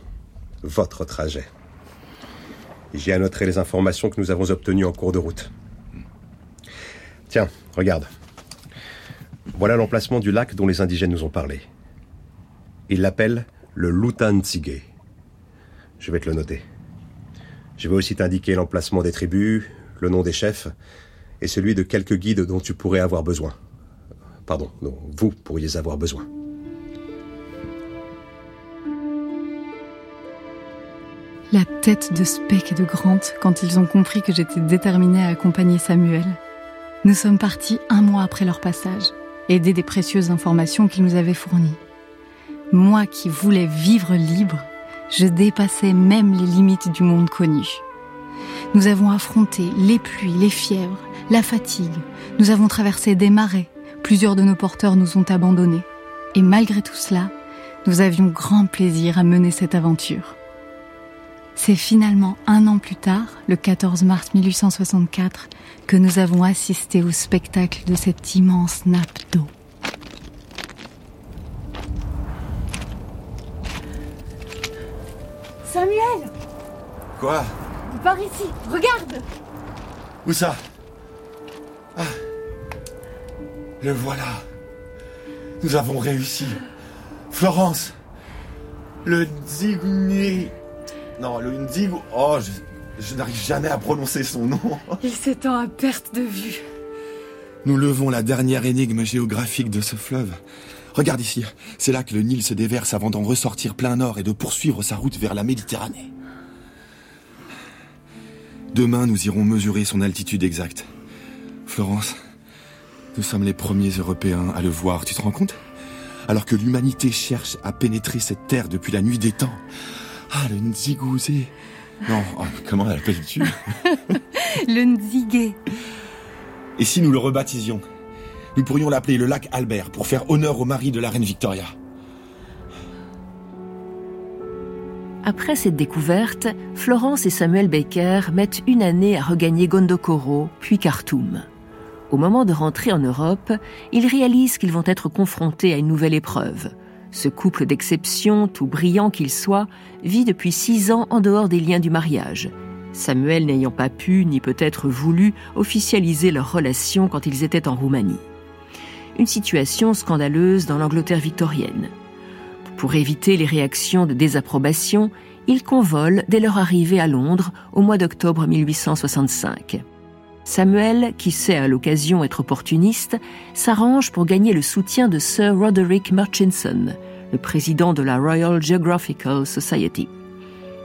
votre trajet. J'y annoterai les informations que nous avons obtenues en cours de route. Tiens, regarde. Voilà l'emplacement du lac dont les indigènes nous ont parlé. Ils l'appellent le Lutanzige. Je vais te le noter. Je vais aussi t'indiquer l'emplacement des tribus, le nom des chefs et celui de quelques guides dont tu pourrais avoir besoin. Pardon, dont vous pourriez avoir besoin. La tête de Speck et de Grant quand ils ont compris que j'étais déterminée à accompagner Samuel. Nous sommes partis un mois après leur passage, aidés des précieuses informations qu'ils nous avaient fournies. Moi qui voulais vivre libre, je dépassais même les limites du monde connu. Nous avons affronté les pluies, les fièvres, la fatigue. Nous avons traversé des marais. Plusieurs de nos porteurs nous ont abandonnés. Et malgré tout cela, nous avions grand plaisir à mener cette aventure. C'est finalement un an plus tard, le 14 mars 1864, que nous avons assisté au spectacle de cette immense nappe d'eau. Samuel Quoi Par ici, regarde Où ça Ah Le voilà. Nous avons réussi. Florence Le Nzigné. Non, le Nzig. Oh, je, je n'arrive jamais à prononcer son nom. Il s'étend à perte de vue. Nous levons la dernière énigme géographique de ce fleuve. Regarde ici, c'est là que le Nil se déverse avant d'en ressortir plein nord et de poursuivre sa route vers la Méditerranée. Demain, nous irons mesurer son altitude exacte. Florence, nous sommes les premiers Européens à le voir, tu te rends compte? Alors que l'humanité cherche à pénétrer cette terre depuis la nuit des temps. Ah, le Nzigouze. Non, oh, comment l'appelles-tu [LAUGHS] Le Nzigué. Et si nous le rebaptisions? Nous pourrions l'appeler le lac Albert pour faire honneur au mari de la reine Victoria. Après cette découverte, Florence et Samuel Baker mettent une année à regagner Gondokoro, puis Khartoum. Au moment de rentrer en Europe, ils réalisent qu'ils vont être confrontés à une nouvelle épreuve. Ce couple d'exception, tout brillant qu'il soit, vit depuis six ans en dehors des liens du mariage. Samuel n'ayant pas pu, ni peut-être voulu, officialiser leur relation quand ils étaient en Roumanie. Une situation scandaleuse dans l'Angleterre victorienne. Pour éviter les réactions de désapprobation, ils convolent dès leur arrivée à Londres au mois d'octobre 1865. Samuel, qui sait à l'occasion être opportuniste, s'arrange pour gagner le soutien de Sir Roderick Murchison, le président de la Royal Geographical Society.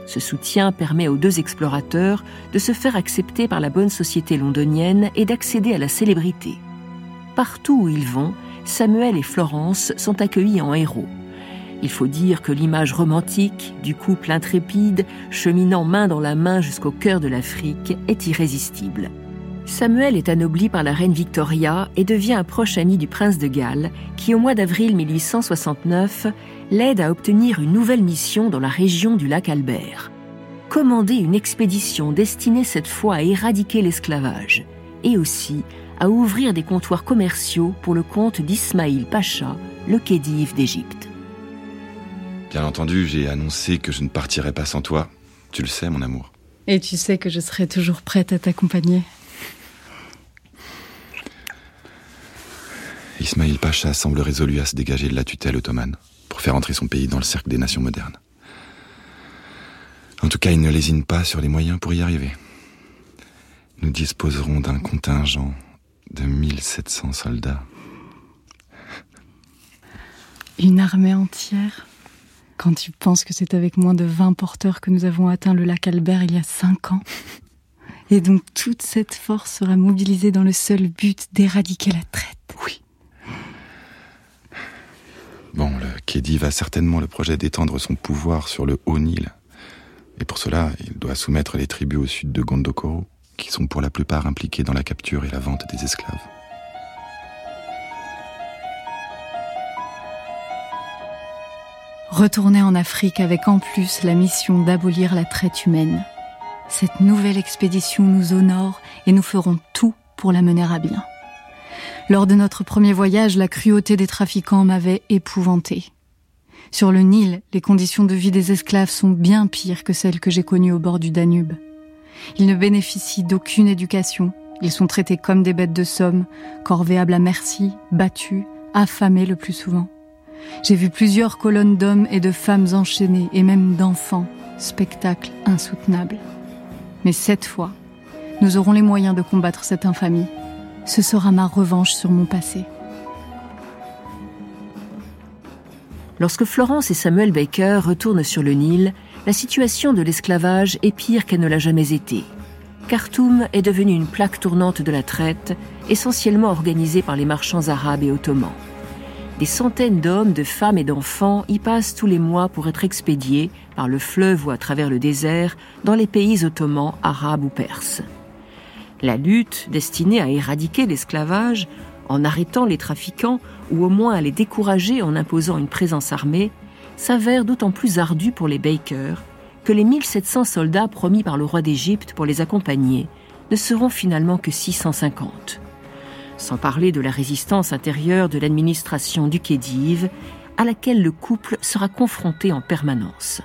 Ce soutien permet aux deux explorateurs de se faire accepter par la bonne société londonienne et d'accéder à la célébrité. Partout où ils vont, Samuel et Florence sont accueillis en héros. Il faut dire que l'image romantique du couple intrépide cheminant main dans la main jusqu'au cœur de l'Afrique est irrésistible. Samuel est anobli par la reine Victoria et devient un proche ami du prince de Galles, qui au mois d'avril 1869 l'aide à obtenir une nouvelle mission dans la région du lac Albert. Commander une expédition destinée cette fois à éradiquer l'esclavage et aussi à ouvrir des comptoirs commerciaux pour le compte d'Ismaïl Pacha, le khedive d'Égypte. Bien entendu, j'ai annoncé que je ne partirais pas sans toi. Tu le sais, mon amour. Et tu sais que je serai toujours prête à t'accompagner. Ismaïl Pacha semble résolu à se dégager de la tutelle ottomane pour faire entrer son pays dans le cercle des nations modernes. En tout cas, il ne lésine pas sur les moyens pour y arriver. Nous disposerons d'un contingent de 1700 soldats. Une armée entière? Quand tu penses que c'est avec moins de 20 porteurs que nous avons atteint le lac Albert il y a 5 ans? Et donc toute cette force sera mobilisée dans le seul but d'éradiquer la traite Oui. Bon, le Khedive a certainement le projet d'étendre son pouvoir sur le Haut-Nil. Et pour cela, il doit soumettre les tribus au sud de Gondokoro, qui sont pour la plupart impliquées dans la capture et la vente des esclaves. Retourner en Afrique avec en plus la mission d'abolir la traite humaine. Cette nouvelle expédition nous honore et nous ferons tout pour la mener à bien. Lors de notre premier voyage, la cruauté des trafiquants m'avait épouvanté. Sur le Nil, les conditions de vie des esclaves sont bien pires que celles que j'ai connues au bord du Danube. Ils ne bénéficient d'aucune éducation. Ils sont traités comme des bêtes de somme, corvéables à merci, battus, affamés le plus souvent. J'ai vu plusieurs colonnes d'hommes et de femmes enchaînées et même d'enfants, spectacle insoutenable. Mais cette fois, nous aurons les moyens de combattre cette infamie. Ce sera ma revanche sur mon passé. Lorsque Florence et Samuel Baker retournent sur le Nil, la situation de l'esclavage est pire qu'elle ne l'a jamais été. Khartoum est devenue une plaque tournante de la traite, essentiellement organisée par les marchands arabes et ottomans. des centaines d'hommes, de femmes et d'enfants y passent tous les mois pour être expédiés par le fleuve ou à travers le désert dans les pays ottomans, arabes ou perses. La lutte, destinée à éradiquer l'esclavage, en arrêtant les trafiquants ou au moins à les décourager en imposant une présence armée, s'avère d'autant plus ardue pour les Bakers que les 1700 soldats promis par le roi d'Égypte pour les accompagner ne seront finalement que 650. Sans parler de la résistance intérieure de l'administration du Khedive, à laquelle le couple sera confronté en permanence.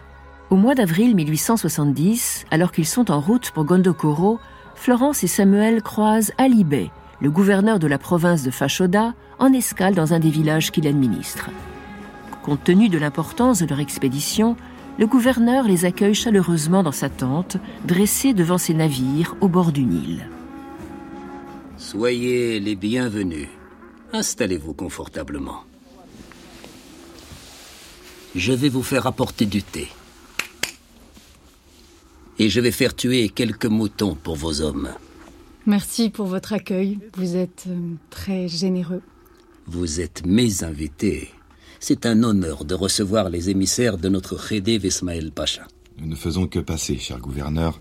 Au mois d'avril 1870, alors qu'ils sont en route pour Gondokoro, Florence et Samuel croisent Ali Bey, le gouverneur de la province de Fashoda, en escale dans un des villages qu'il administre. Compte tenu de l'importance de leur expédition, le gouverneur les accueille chaleureusement dans sa tente, dressée devant ses navires au bord du Nil. Soyez les bienvenus. Installez-vous confortablement. Je vais vous faire apporter du thé. Et je vais faire tuer quelques moutons pour vos hommes. Merci pour votre accueil. Vous êtes euh, très généreux. Vous êtes mes invités. C'est un honneur de recevoir les émissaires de notre Khedive Ismaël Pacha. Nous ne faisons que passer, cher gouverneur.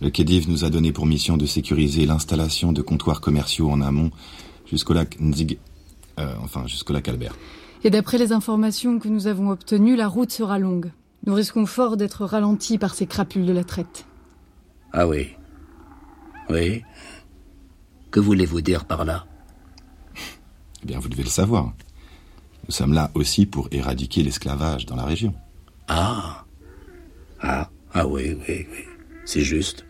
Le Khedive nous a donné pour mission de sécuriser l'installation de comptoirs commerciaux en amont jusqu'au lac Nzig, euh, enfin jusqu'au lac Albert. Et d'après les informations que nous avons obtenues, la route sera longue. Nous risquons fort d'être ralentis par ces crapules de la traite. Ah oui. Oui. Que voulez-vous dire par là? Eh bien, vous devez le savoir. Nous sommes là aussi pour éradiquer l'esclavage dans la région. Ah. Ah. Ah oui, oui, oui. C'est juste.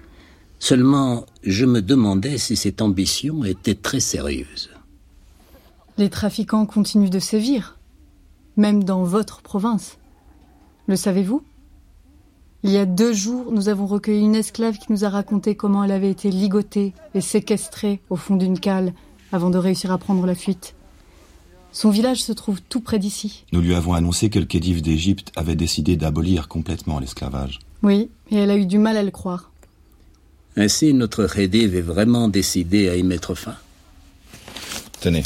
Seulement, je me demandais si cette ambition était très sérieuse. Les trafiquants continuent de sévir, même dans votre province. Le savez-vous? Il y a deux jours, nous avons recueilli une esclave qui nous a raconté comment elle avait été ligotée et séquestrée au fond d'une cale avant de réussir à prendre la fuite. Son village se trouve tout près d'ici. Nous lui avons annoncé que le Khedive d'Égypte avait décidé d'abolir complètement l'esclavage. Oui, et elle a eu du mal à le croire. Ainsi, notre Khedive est vraiment décidé à y mettre fin. Tenez.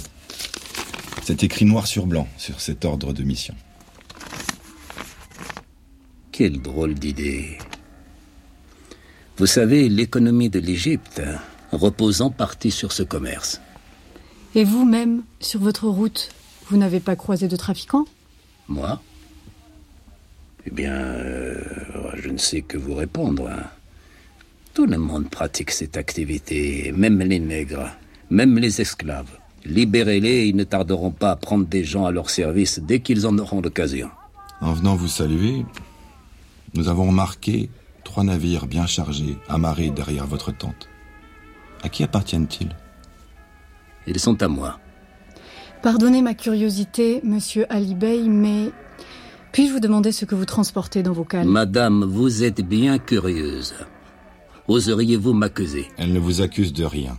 C'est écrit noir sur blanc sur cet ordre de mission. Quelle drôle d'idée. Vous savez, l'économie de l'Égypte repose en partie sur ce commerce. Et vous-même, sur votre route, vous n'avez pas croisé de trafiquants Moi Eh bien, euh, je ne sais que vous répondre. hein. Tout le monde pratique cette activité, même les nègres, même les esclaves. Libérez-les, ils ne tarderont pas à prendre des gens à leur service dès qu'ils en auront l'occasion. En venant vous saluer, nous avons remarqué trois navires bien chargés, amarrés derrière votre tente. À qui appartiennent-ils? Ils sont à moi. Pardonnez ma curiosité, monsieur Ali Bey, mais puis-je vous demander ce que vous transportez dans vos cales? Madame, vous êtes bien curieuse. Oseriez-vous m'accuser? Elle ne vous accuse de rien.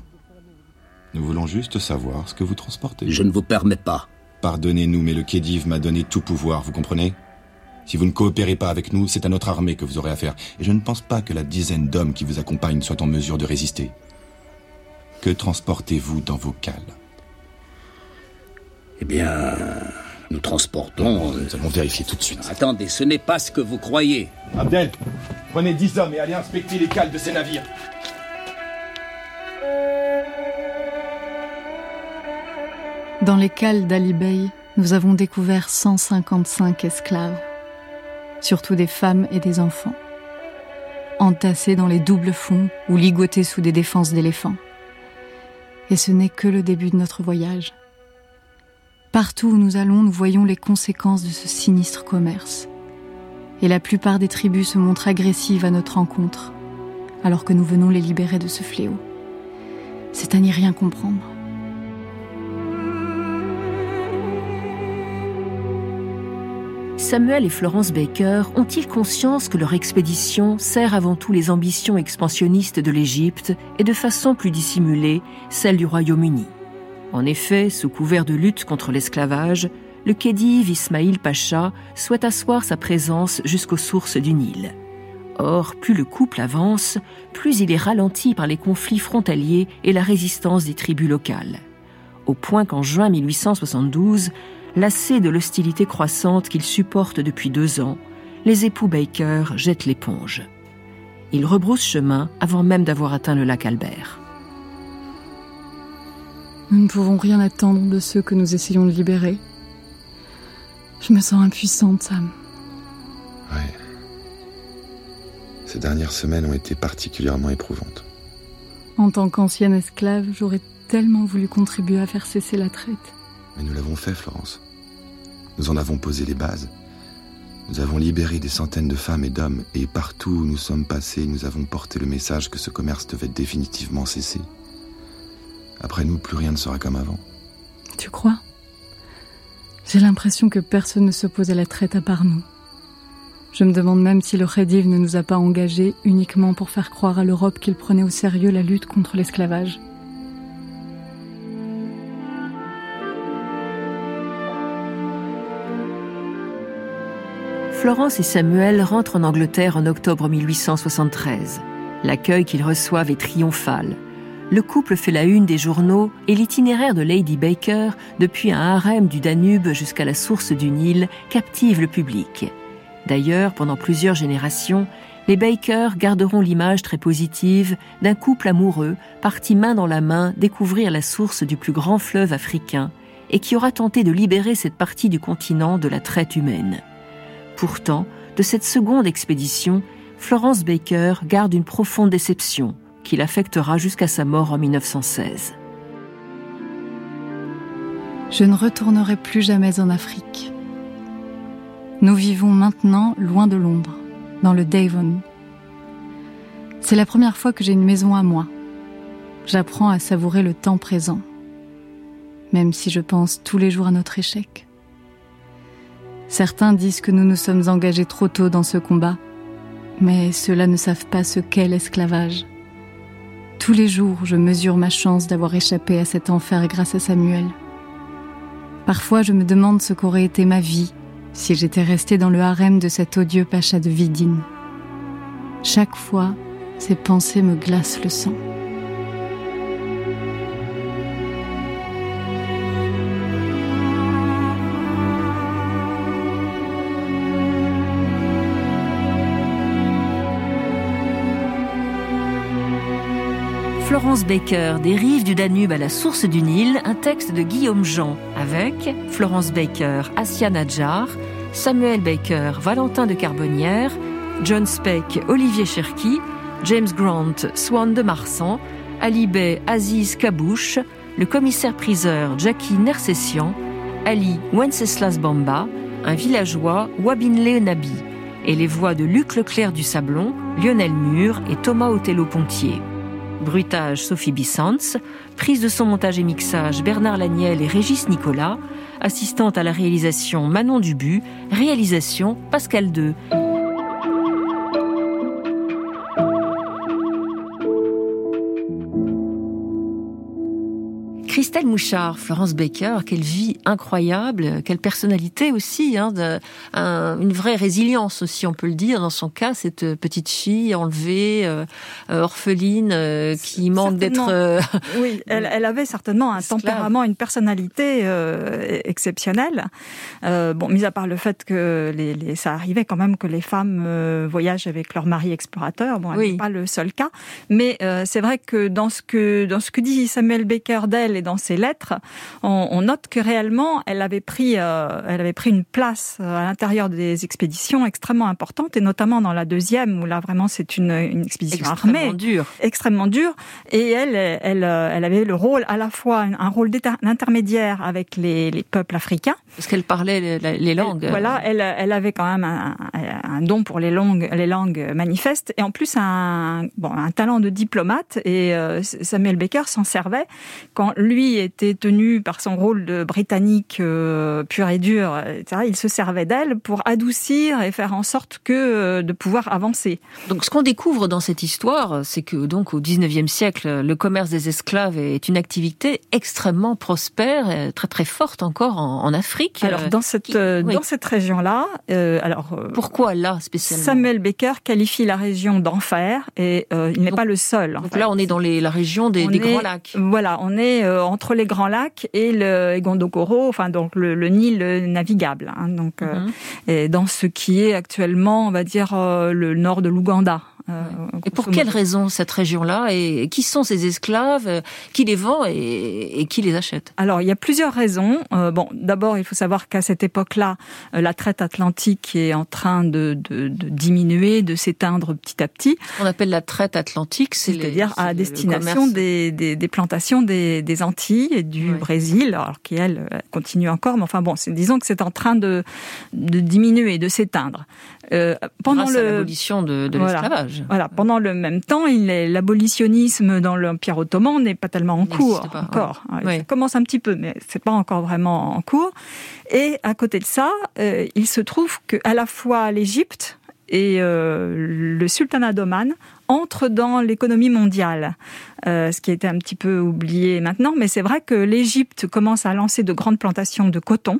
Nous voulons juste savoir ce que vous transportez. Je ne vous permets pas. Pardonnez-nous, mais le Khedive m'a donné tout pouvoir, vous comprenez? Si vous ne coopérez pas avec nous, c'est à notre armée que vous aurez affaire. Et je ne pense pas que la dizaine d'hommes qui vous accompagnent soit en mesure de résister. Que transportez-vous dans vos cales? Eh bien, nous transportons... Nous allons vérifier tout de suite. Attendez, ce n'est pas ce que vous croyez. Abdel, prenez dix hommes et allez inspecter les cales de ces navires. Dans les cales d'Ali Bey, nous avons découvert 155 esclaves, surtout des femmes et des enfants, entassés dans les doubles fonds ou ligotés sous des défenses d'éléphants. Et ce n'est que le début de notre voyage. Partout où nous allons, nous voyons les conséquences de ce sinistre commerce. Et la plupart des tribus se montrent agressives à notre rencontre, alors que nous venons les libérer de ce fléau. C'est à n'y rien comprendre. Samuel et Florence Baker ont-ils conscience que leur expédition sert avant tout les ambitions expansionnistes de l'Égypte et de façon plus dissimulée celle du Royaume-Uni? En effet, sous couvert de lutte contre l'esclavage, le Khedive Ismail Pacha souhaite asseoir sa présence jusqu'aux sources du Nil. Or, plus le couple avance, plus il est ralenti par les conflits frontaliers et la résistance des tribus locales. Au point qu'en juin 1872, lassés de l'hostilité croissante qu'ils supportent depuis deux ans, les époux Baker jettent l'éponge. Ils rebroussent chemin avant même d'avoir atteint le lac Albert. Nous ne pouvons rien attendre de ceux que nous essayons de libérer. Je me sens impuissante, Sam. Oui. Ces dernières semaines ont été particulièrement éprouvantes. En tant qu'ancienne esclave, j'aurais tellement voulu contribuer à faire cesser la traite. Mais nous l'avons fait, Florence. Nous en avons posé les bases. Nous avons libéré des centaines de femmes et d'hommes, et partout où nous sommes passés, nous avons porté le message que ce commerce devait définitivement cesser. Après nous, plus rien ne sera comme avant. Tu crois? J'ai l'impression que personne ne s'oppose à la traite à part nous. Je me demande même si le Khedive ne nous a pas engagés uniquement pour faire croire à l'Europe qu'il prenait au sérieux la lutte contre l'esclavage. Florence et Samuel rentrent en Angleterre en octobre 1873. L'accueil qu'ils reçoivent est triomphal. Le couple fait la une des journaux et l'itinéraire de Lady Baker, depuis un harem du Danube jusqu'à la source du Nil, captive le public. D'ailleurs, pendant plusieurs générations, les Baker garderont l'image très positive d'un couple amoureux parti main dans la main découvrir la source du plus grand fleuve africain et qui aura tenté de libérer cette partie du continent de la traite humaine. Pourtant, de cette seconde expédition, Florence Baker garde une profonde déception qui l'affectera jusqu'à sa mort en 1916. Je ne retournerai plus jamais en Afrique. Nous vivons maintenant loin de Londres, dans le Devon. C'est la première fois que j'ai une maison à moi. J'apprends à savourer le temps présent, même si je pense tous les jours à notre échec. Certains disent que nous nous sommes engagés trop tôt dans ce combat, mais ceux-là ne savent pas ce qu'est l'esclavage. Tous les jours, je mesure ma chance d'avoir échappé à cet enfer grâce à Samuel. Parfois, je me demande ce qu'aurait été ma vie si j'étais restée dans le harem de cet odieux pacha de Vidine. Chaque fois, ces pensées me glacent le sang. Florence Baker, des rives du Danube à la source du Nil, un texte de Guillaume Jean, avec Florence Baker, Assia Nadjar, Samuel Baker, Valentin de Carbonnière, John Speck, Olivier Cherki, James Grant, Swan de Marsan, Ali Bey, Aziz Kabouche, le commissaire-priseur Jackie Nersessian, Ali Wenceslas Bamba, un villageois Wabinle Nabi, et les voix de Luc Leclerc du Sablon, Lionel Mur et Thomas Othello-Pontier. Bruitage Sophie Bissans, prise de son montage et mixage Bernard Laniel et Régis Nicolas, assistante à la réalisation Manon Dubu, réalisation Pascal II. Christelle Mouchard, Florence Baker, quelle vie incroyable, quelle personnalité aussi, hein, de, un, une vraie résilience aussi, on peut le dire, dans son cas, cette petite fille enlevée, euh, orpheline, euh, qui manque d'être... Euh, oui, [LAUGHS] elle, elle, avait certainement un tempérament, une personnalité exceptionnelle. bon, mis à part le fait que les, les, ça arrivait quand même que les femmes voyagent avec leur mari explorateur, bon, oui. n'est pas le seul cas, mais c'est vrai que dans ce que dans ce que dit Samuel Baker d'elle et dans ses lettres, on, on, note que réellement, elle avait pris, euh, elle avait pris une place à l'intérieur des expéditions extrêmement importante, et notamment dans la deuxième, où là vraiment c'est une, une expédition extrêmement armée, dure, extrêmement dure, et elle, elle, elle avait le rôle à la fois un rôle d'intermédiaire avec les, les, peuples africains, parce qu'elle parlait les, langues. Elle, voilà, elle, elle avait quand même un, un, don pour les langues, les langues manifestes, et en plus un, bon, un talent de diplomate. Et euh, Samuel Baker s'en servait quand lui était tenu par son rôle de britannique euh, pur et dur, etc., il se servait d'elle pour adoucir et faire en sorte que euh, de pouvoir avancer. Donc, ce qu'on découvre dans cette histoire, c'est que donc au 19e siècle, le commerce des esclaves est une activité extrêmement prospère, très très forte encore en, en Afrique. Alors dans cette qui, oui. dans cette région-là, euh, alors pourquoi là spécialement? Samuel Baker qualifie la région d'enfer et il n'est pas le seul. donc fait. là, on est dans les, la région des, des est, grands lacs. Voilà, on est euh, entre les Grands Lacs et le Gondokoro, enfin donc le, le Nil navigable. Hein, donc, euh, Mhm. et dans ce qui est actuellement, on va dire, euh, le nord de l'Ouganda. Euh, Et pour grosso quelle modo. raison cette région-là Et qui sont ces esclaves euh, Qui les vend et, et qui les achète? Alors, il y a plusieurs raisons. Euh, bon, d'abord, il faut savoir qu'à cette époque-là, la traite atlantique est en train de, de, de diminuer, de s'éteindre petit à petit. On appelle la traite atlantique, C'est-à-dire c'est à destination des, des, des plantations des, des Antilles et du Brésil, alors qui, elles, euh, continuent encore. Mais enfin bon, disons que c'est en train de, de diminuer, de s'éteindre. Euh, pendant Grâce à le l'abolition de, de l'esclavage. Voilà. Pendant le même temps, l'abolitionnisme dans l'Empire ottoman n'est pas tellement en cours pas, encore. ouais. Ouais, Ouais. Ça commence un petit peu, mais c'est pas encore vraiment en cours. Et à côté de ça, euh, il se trouve que à la fois l'Égypte et euh, le sultanat d'Oman entrent dans l'économie mondiale, euh, ce qui a été un petit peu oublié maintenant. Mais c'est vrai que l'Égypte commence à lancer de grandes plantations de coton.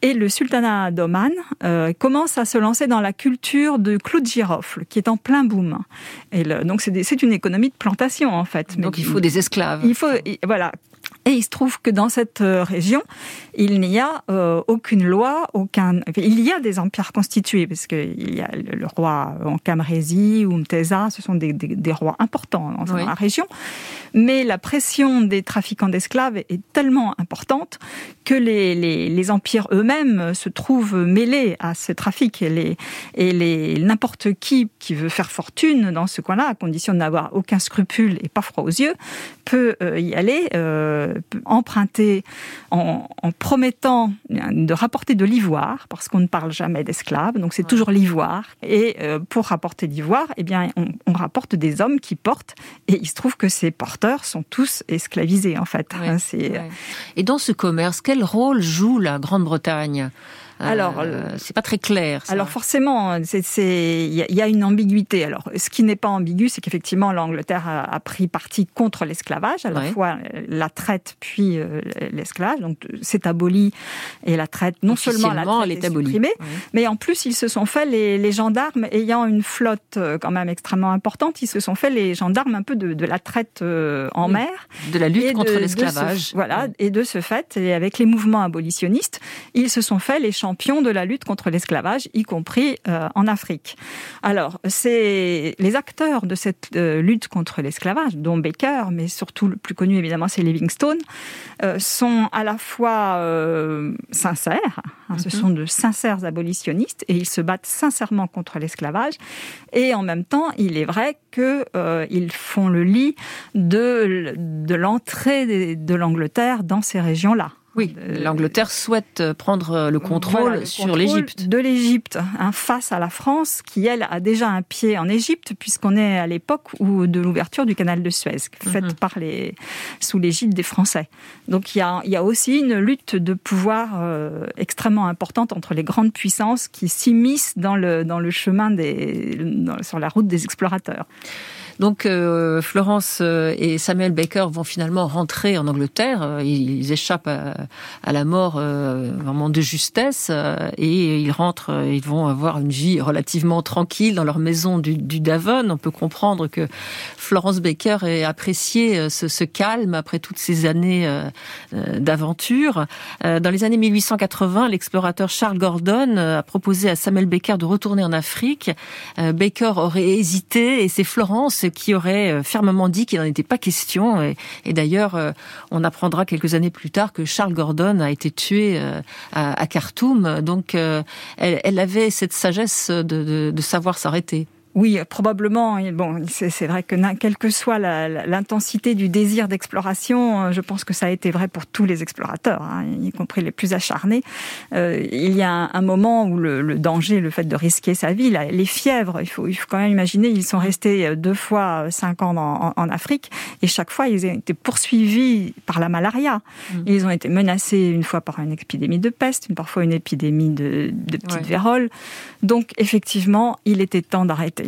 Et le sultanat d'Oman euh, commence à se lancer dans la culture de clous de girofle, qui est en plein boom. Et le- donc c'est une économie de plantation en fait. Donc il faut des esclaves. Il faut voilà. Et il se trouve que dans cette euh, région, il n'y a euh, aucune loi, aucun. Il y a des empires constitués, parce qu'il y a le, roi Ankam-Rési ou Mtesa, ce sont des, des- des rois importants dans, Oui. la région. Mais la pression des trafiquants d'esclaves est tellement importante que les, les, les empires eux-mêmes se trouvent mêlés à ce trafic. Et, les, et les, n'importe qui qui veut faire fortune dans ce coin-là, à condition de n'avoir aucun scrupule et pas froid aux yeux, peut euh, y aller, euh, emprunter en, en promettant de rapporter de l'ivoire, parce qu'on ne parle jamais d'esclaves, donc c'est toujours l'ivoire. Et euh, pour rapporter l'ivoire, eh bien, on, on rapporte des hommes qui portent, et il se trouve que ces porteurs sont tous esclavisés en fait. Hein, Ouais. Et dans ce commerce, quel rôle joue la Grande-Bretagne? Euh, Alors, c'est pas très clair. ça. Alors forcément, c'est- il y, a- il y a une ambiguïté. Alors, ce qui n'est pas ambigu, c'est qu'effectivement, l'Angleterre a, a pris parti contre l'esclavage, à la fois euh, la traite puis euh, l'esclavage. Donc, euh, c'est aboli et la traite, non seulement la traite elle est est abolie. supprimée, Ouais. mais en plus, ils se sont fait les, les gendarmes ayant une flotte euh, quand même extrêmement importante. Ils se sont fait les gendarmes un peu de, de la traite euh, en Oui. mer, De la lutte contre l'esclavage. Voilà, et de ce fait, et avec les mouvements abolitionnistes, ils se sont fait les de la lutte contre l'esclavage, y compris euh, en Afrique. Alors, c'est les acteurs de cette euh, lutte contre l'esclavage, dont Baker, mais surtout le plus connu évidemment, c'est Livingstone, euh, sont à la fois sincères, hein, ce Mhm. sont de sincères abolitionnistes, et ils se battent sincèrement contre l'esclavage, et en même temps, il est vrai qu'ils font le lit de, de l'entrée de l'Angleterre dans ces régions-là. Oui, l'Angleterre souhaite prendre le contrôle Voilà, le sur l'Égypte. De l'Égypte, hein, face à la France, qui elle a déjà un pied en Égypte, puisqu'on est à l'époque où de l'ouverture du canal de Suez, faite Mhm. par les sous l'égide des Français. Donc il y a, y a aussi une lutte de pouvoir euh, extrêmement importante entre les grandes puissances qui s'immiscent dans le dans le chemin des dans- sur la route des explorateurs. Donc euh, Florence euh, et Samuel Baker vont finalement rentrer en Angleterre. Euh, Ils échappent à, la mort euh, vraiment de justesse euh, et ils rentrent. Ils vont avoir une vie relativement tranquille dans leur maison du, du Davon. On peut comprendre que Florence Baker ait apprécié ce, ce calme après toutes ces années d'aventure. Dans les années 1880, l'explorateur Charles Gordon a proposé à Samuel Baker de retourner en Afrique. Baker aurait hésité et c'est Florence qui aurait euh, fermement dit qu'il n'en était pas question. Et, d'ailleurs, euh, on apprendra quelques années plus tard que Charles Gordon a été tué euh, à, Khartoum. Donc, elle, avait cette sagesse de savoir s'arrêter. Oui, probablement. Bon, c'est vrai que quelle que soit l'intensité du désir d'exploration, euh, je pense que ça a été vrai pour tous les explorateurs, hein, y compris les plus acharnés. Euh, il y a un, un moment où le, le danger, le fait de risquer sa vie, les fièvres, il faut, il faut quand même imaginer, ils sont restés euh, deux fois cinq ans en, Afrique et chaque fois ils ont été poursuivis par la malaria. Ils ont été menacés une fois par une épidémie de peste, parfois une épidémie de, de petite Ouais. vérole. Donc effectivement, il était temps d'arrêter.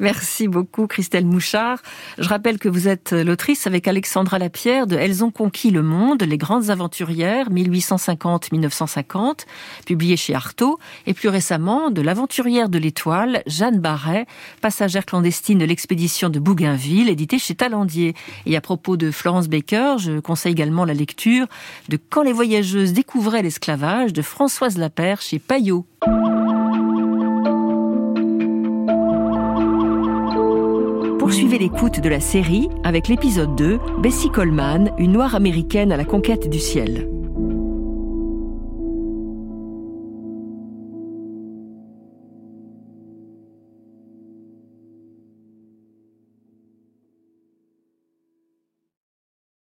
Merci beaucoup Christelle Mouchard. Je rappelle que vous êtes l'autrice avec Alexandra Lapierre de Elles ont conquis le monde, les grandes aventurières 1850-1950, publié chez Artaud, et plus récemment de l'aventurière de l'étoile, Jeanne Barret, passagère clandestine de l'expédition de Bougainville, édité chez Talandier. Et à propos de Florence Baker, je conseille également la lecture de Quand les voyageuses découvraient l'esclavage de Françoise Lapère chez Payot. Poursuivez l'écoute de la série avec l'épisode 2, Bessie Coleman, une noire américaine à la conquête du ciel.